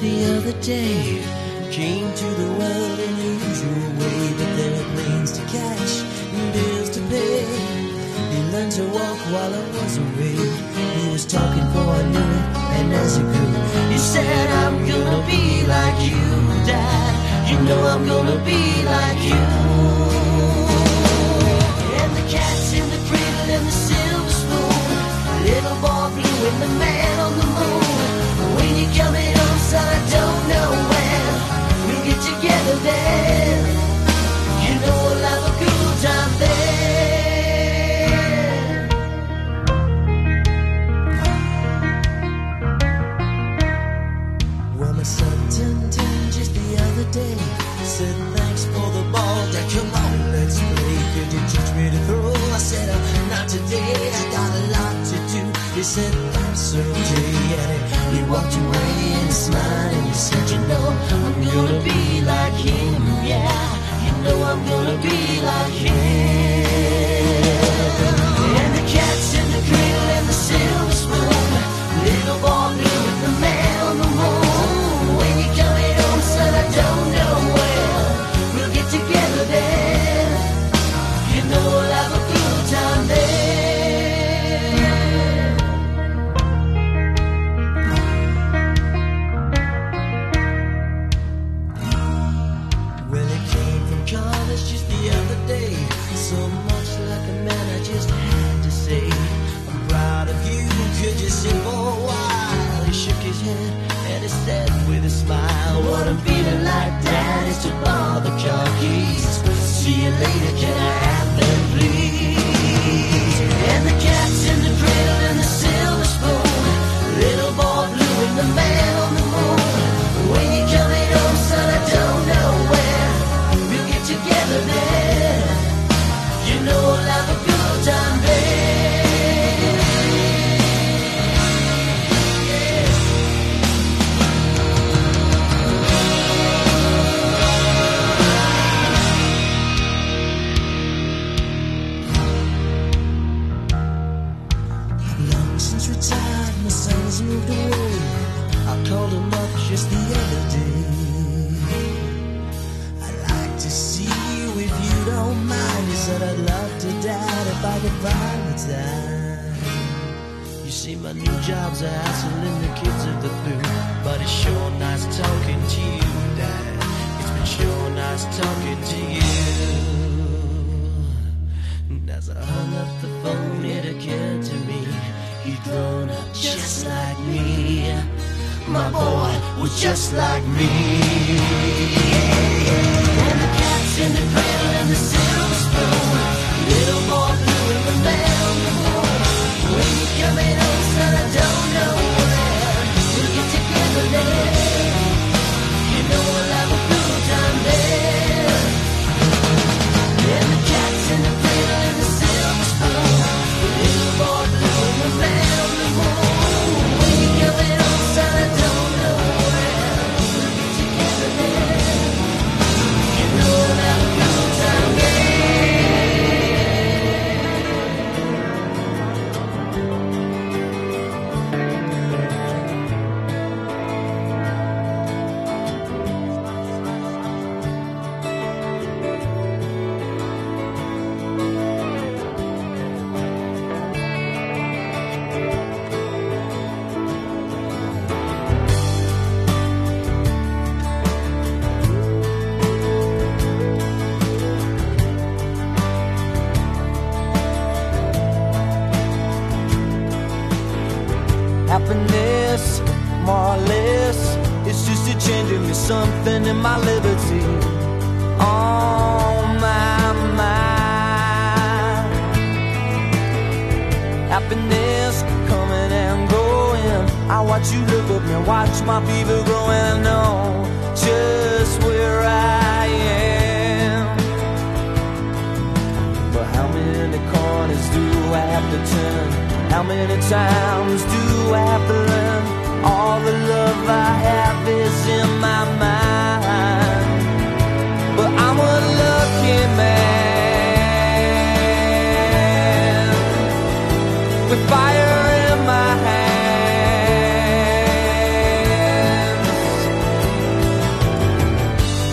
the other day. Came to the world in the usual way, but there were planes to catch and bills to pay. He learned to walk while I was away. He was talking before I knew it, and as he grew, he said, I'm gonna be like you, Dad. You know I'm gonna be like you. And the cat's in the cradle and the silver spoon. Little boy blue and the man on the moon. When you coming home, son, I don't know when. We'll get together then. You know we'll have a good time then. Well, my son turned ten just the other day. Said thanks for the ball, Dad. Come on, let's play. Could you teach me to throw? I said uh, not today. I got a lot to do. He said that's okay, he walked away and smiled and he said, you know I'm gonna be like him, yeah. You know I'm gonna be like him. And the cat's in the cradle Happiness, more or less, it's just a change in me something in my liberty. On my mind. Happiness coming and going. I watch you look at me, watch my fever growing. I know just where I am. But how many corners do I have to turn? How many times do I have to learn all the love I have is in my mind? But I'm a lucky man with fire in my hands.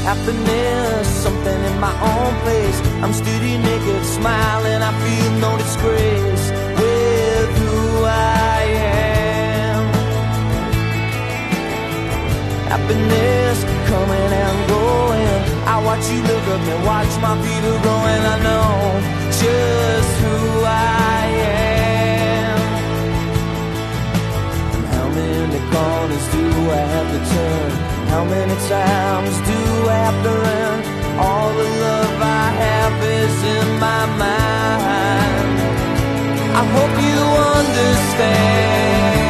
Happiness, something in my own place. I'm steady naked, smiling, I feel no disgrace. happiness coming and going. I watch you look up and watch my feet are growing. I know just who I am. And how many corners do I have to turn? How many times do I have to run? All the love I have is in my mind. I hope you understand.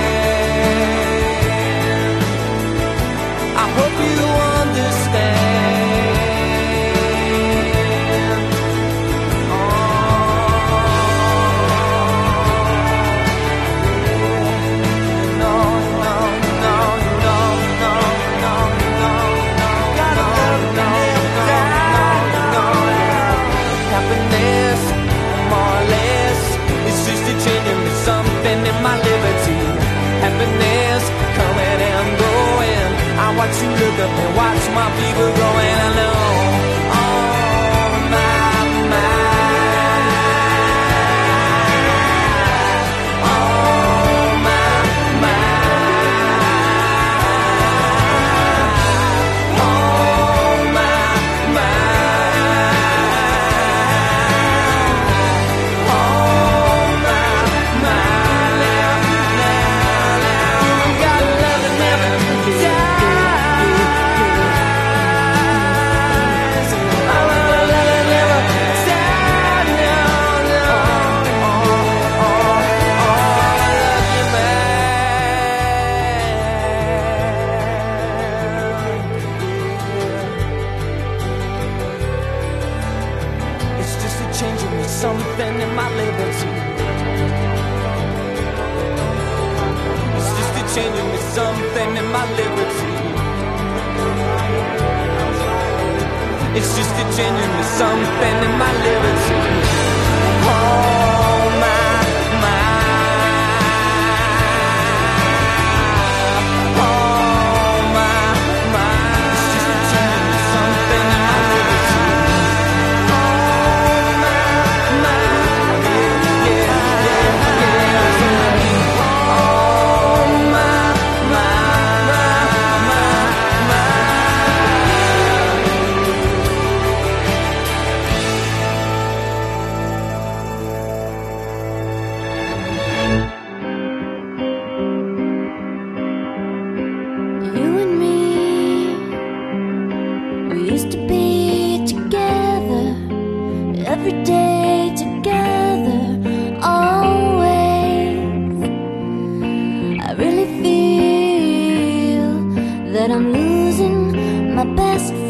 my people going. I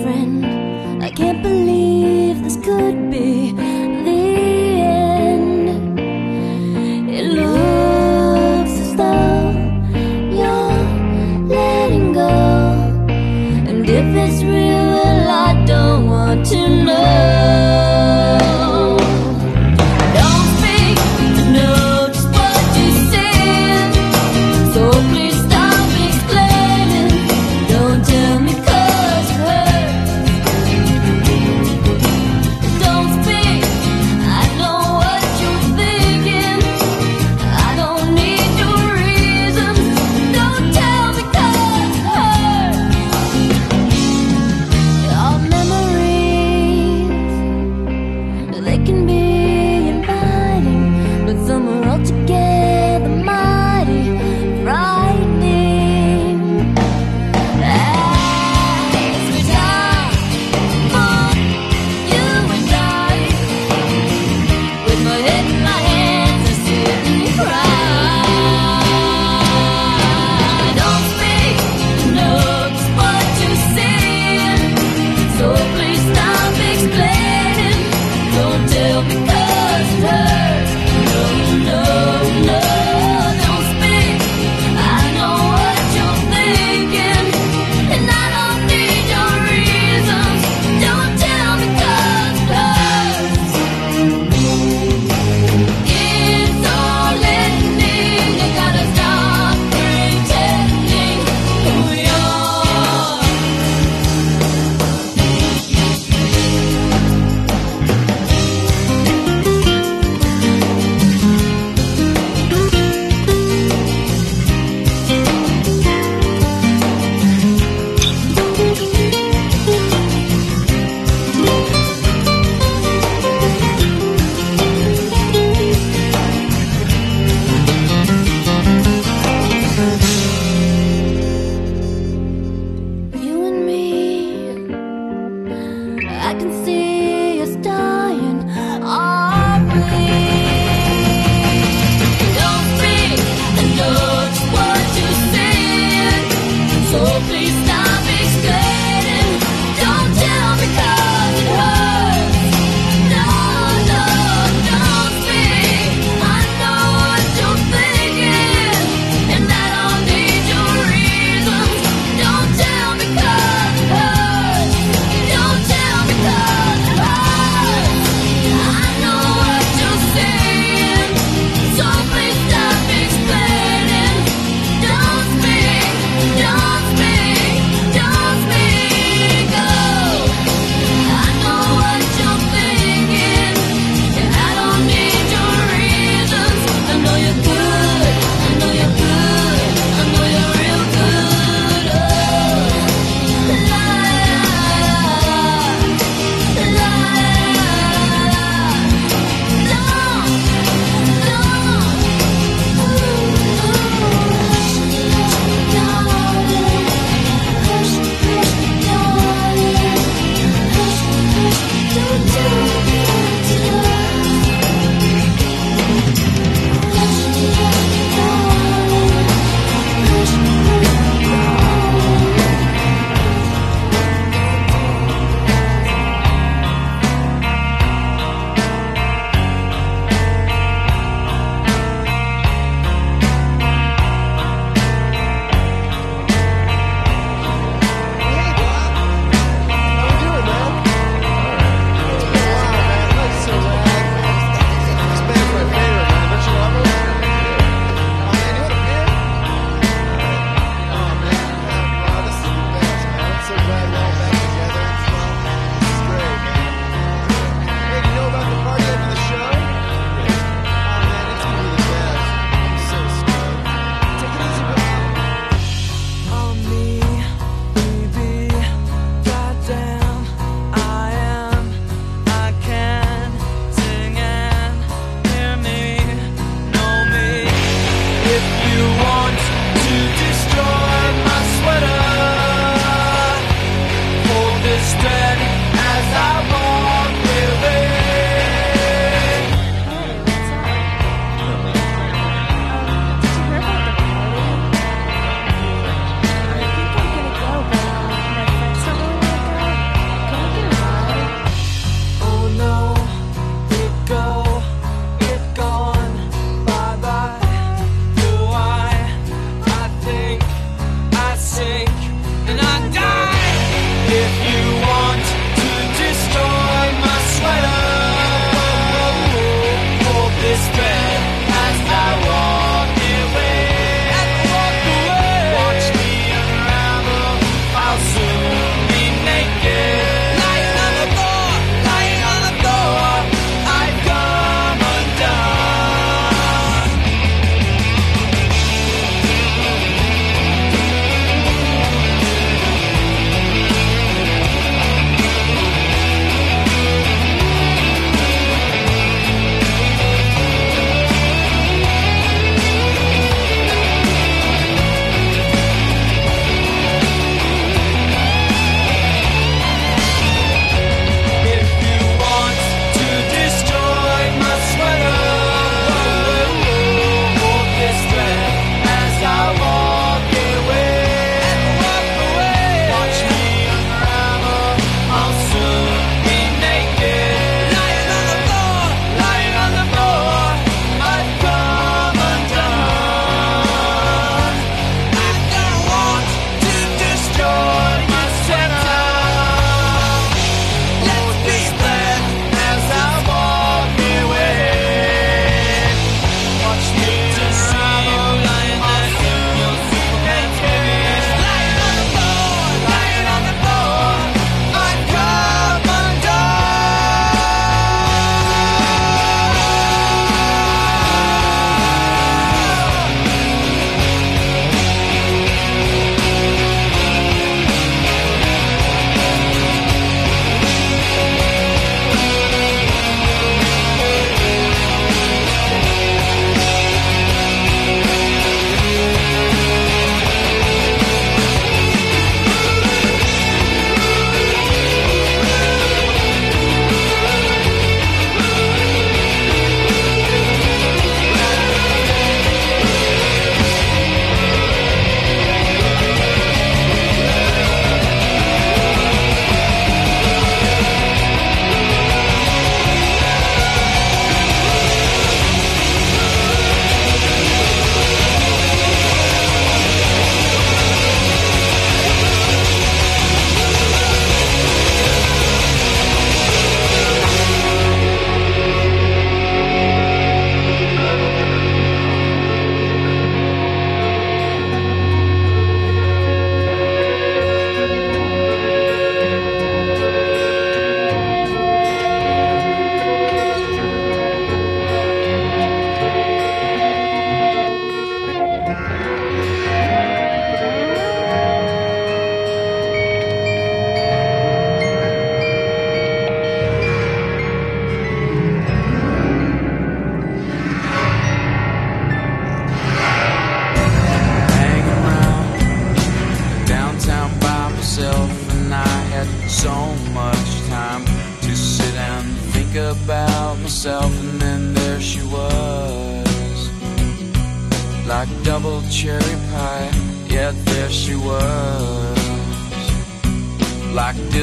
friend.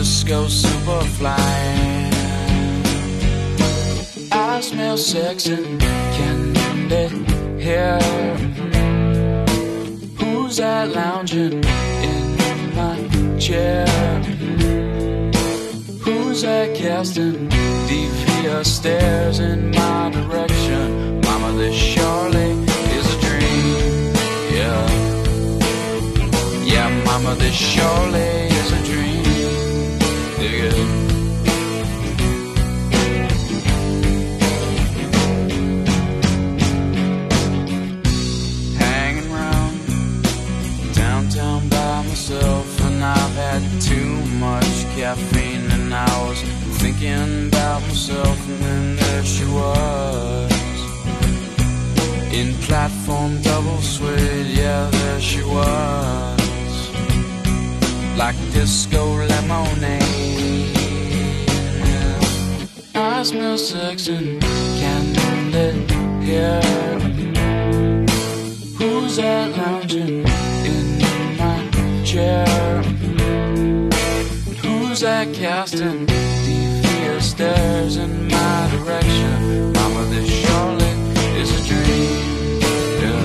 disco superfly. I smell sex and candy here. Who's that lounging in my chair? Who's that casting devious stares in my direction? Mama, this surely is a dream. Yeah, yeah, Mama, this surely. herself, and then there she was. In platform double suede, yeah, there she was. Like disco lemonade. I smell sex and candlelit here. Who's that lounging in my chair? Who's that casting? stares in my direction. Mama, this surely is a dream. Yeah,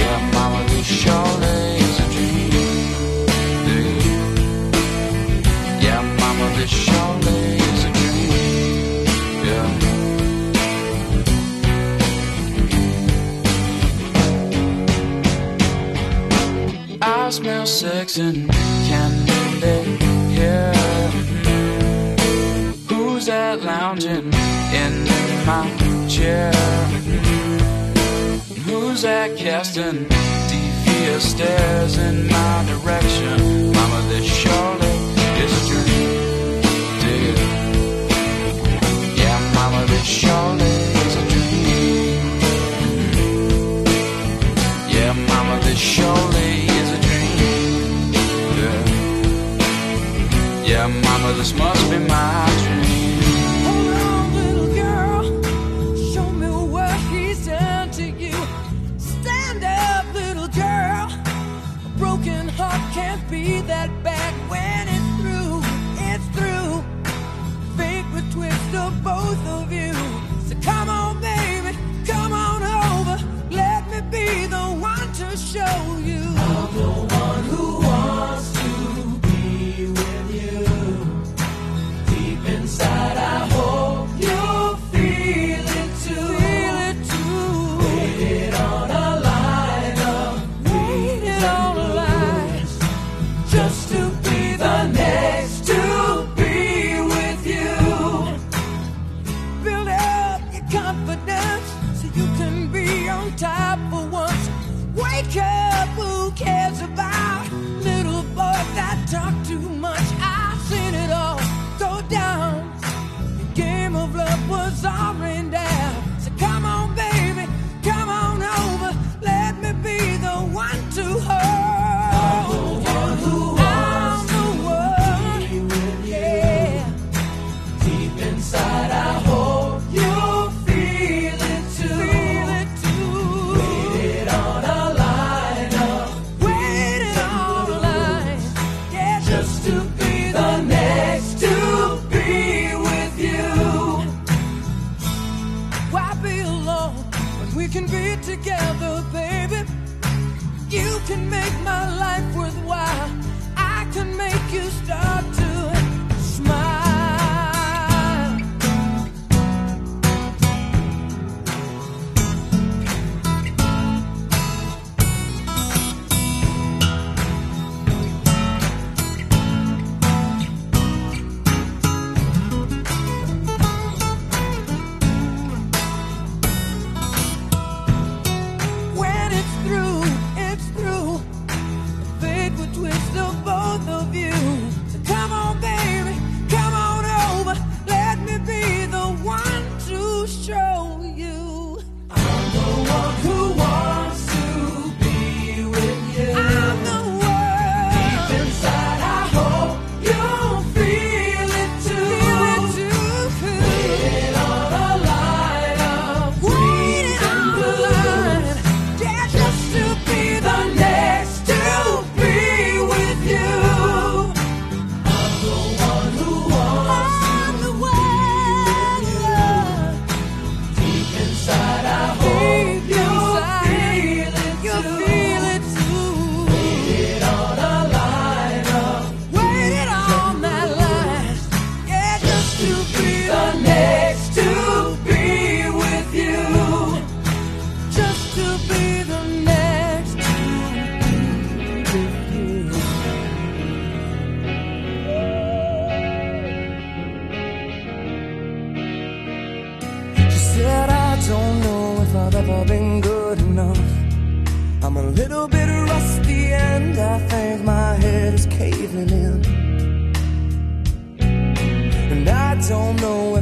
yeah Mama, this surely is a dream. Yeah, Mama, this surely is a dream. Yeah. I smell sex and lounging in my chair. Who's that casting devious stares in my direction? Mama, this surely.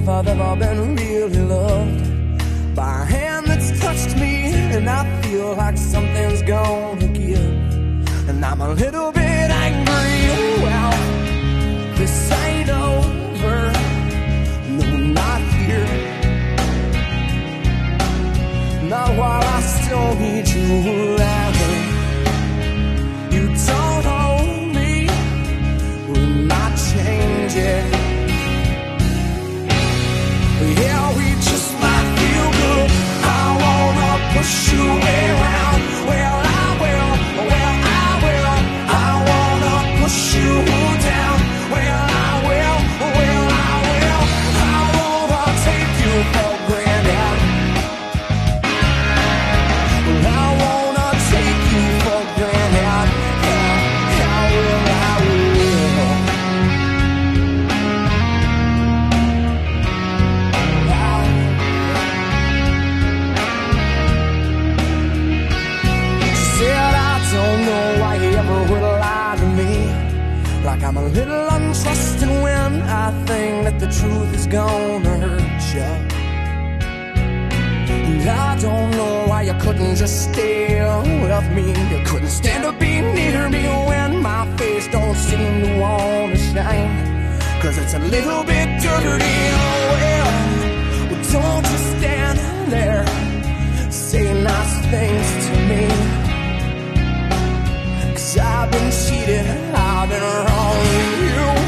If I've ever been really loved by a hand that's touched me. And I feel like something's gonna give. And I'm a little bit angry. Oh, well, this ain't over. No, not here. Not while I still need you around. You don't me. We're not changing. Push around. Truth is gonna hurt you. And I don't know why you couldn't just stay with me. You couldn't stand to be near me when my face don't seem to wanna shine. Cause it's a little bit dirty. Oh well, well don't just stand there. Say nice things to me. Cause I've been cheated, I've been wrong you. You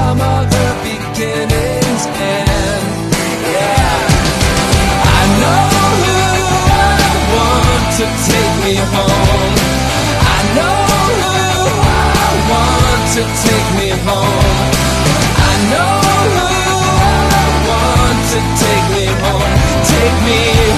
some other beginnings end. yeah. I know who I want to take me home. I know who I want to take me home. I know who I want to take me home. Take me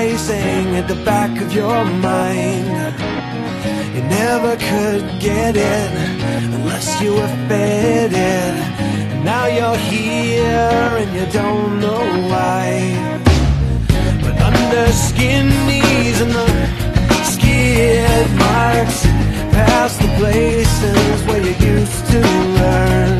rising at the back of your mind. You never could get it unless you were fed it. Now you're here and you don't know why. But under skin knees and the skid marks, past the places where you used to learn.